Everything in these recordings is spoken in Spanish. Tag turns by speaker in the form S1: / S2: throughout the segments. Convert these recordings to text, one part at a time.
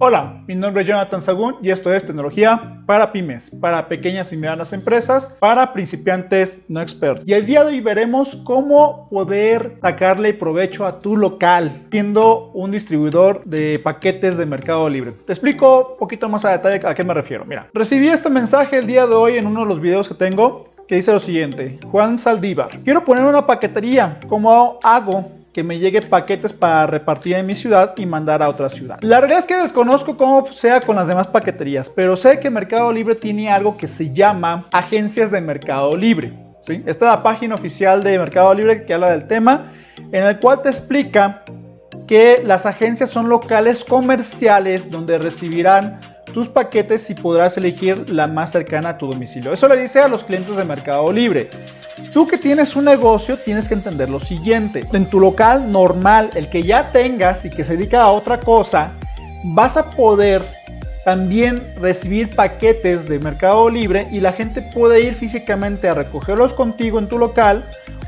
S1: Hola, mi nombre es Jonathan Sagún y esto es tecnología para pymes, para pequeñas y medianas empresas, para principiantes no expertos. Y el día de hoy veremos cómo poder sacarle provecho a tu local siendo un distribuidor de paquetes de Mercado Libre. Te explico un poquito más a detalle a qué me refiero. Mira, recibí este mensaje el día de hoy en uno de los videos que tengo que dice lo siguiente, Juan Saldívar, quiero poner una paquetería, ¿cómo hago que me llegue paquetes para repartir en mi ciudad y mandar a otra ciudad. La realidad es que desconozco cómo sea con las demás paqueterías, pero sé que Mercado Libre tiene algo que se llama agencias de Mercado Libre. Esta es la página oficial de Mercado Libre que habla del tema, en el cual te explica que las agencias son locales comerciales donde recibirán tus paquetes y podrás elegir la más cercana a tu domicilio. Eso le dice a los clientes de Mercado Libre. Tú que tienes un negocio tienes que entender lo siguiente. En tu local normal, el que ya tengas y que se dedica a otra cosa, vas a poder también recibir paquetes de Mercado Libre y la gente puede ir físicamente a recogerlos contigo en tu local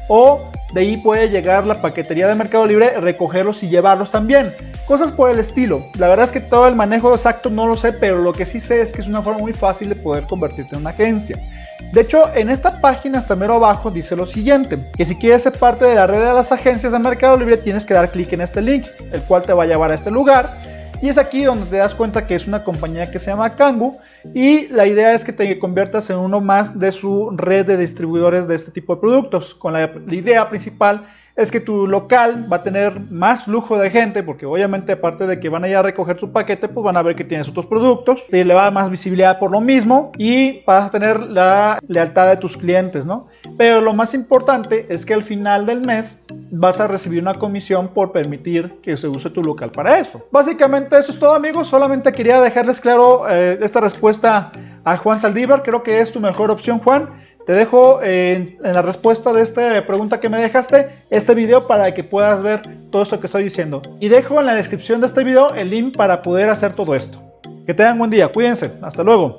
S1: o de ahí puede llegar la paquetería de Mercado Libre, recogerlos y llevarlos también. Cosas por el estilo. La verdad es que todo el manejo exacto no lo sé, pero lo que sí sé es que es una forma muy fácil de poder convertirte en una agencia. De hecho, en esta página hasta mero abajo dice lo siguiente, que si quieres ser parte de la red de las agencias de Mercado Libre tienes que dar clic en este link, el cual te va a llevar a este lugar. Y es aquí donde te das cuenta que es una compañía que se llama Kangu y la idea es que te conviertas en uno más de su red de distribuidores de este tipo de productos. Con la, la idea principal es que tu local va a tener más flujo de gente, porque obviamente aparte de que van a ir a recoger su paquete, pues van a ver que tienes otros productos, y le va a dar más visibilidad por lo mismo y vas a tener la lealtad de tus clientes, ¿no? Pero lo más importante es que al final del mes vas a recibir una comisión por permitir que se use tu local para eso. Básicamente eso es todo amigos, solamente quería dejarles claro eh, esta respuesta a Juan Saldívar, creo que es tu mejor opción Juan. Te dejo en, en, la respuesta de esta pregunta que me dejaste este video para que puedas ver todo esto que estoy diciendo. Y dejo en la descripción de este video el link para poder hacer todo esto. Que tengan buen día, cuídense, hasta luego.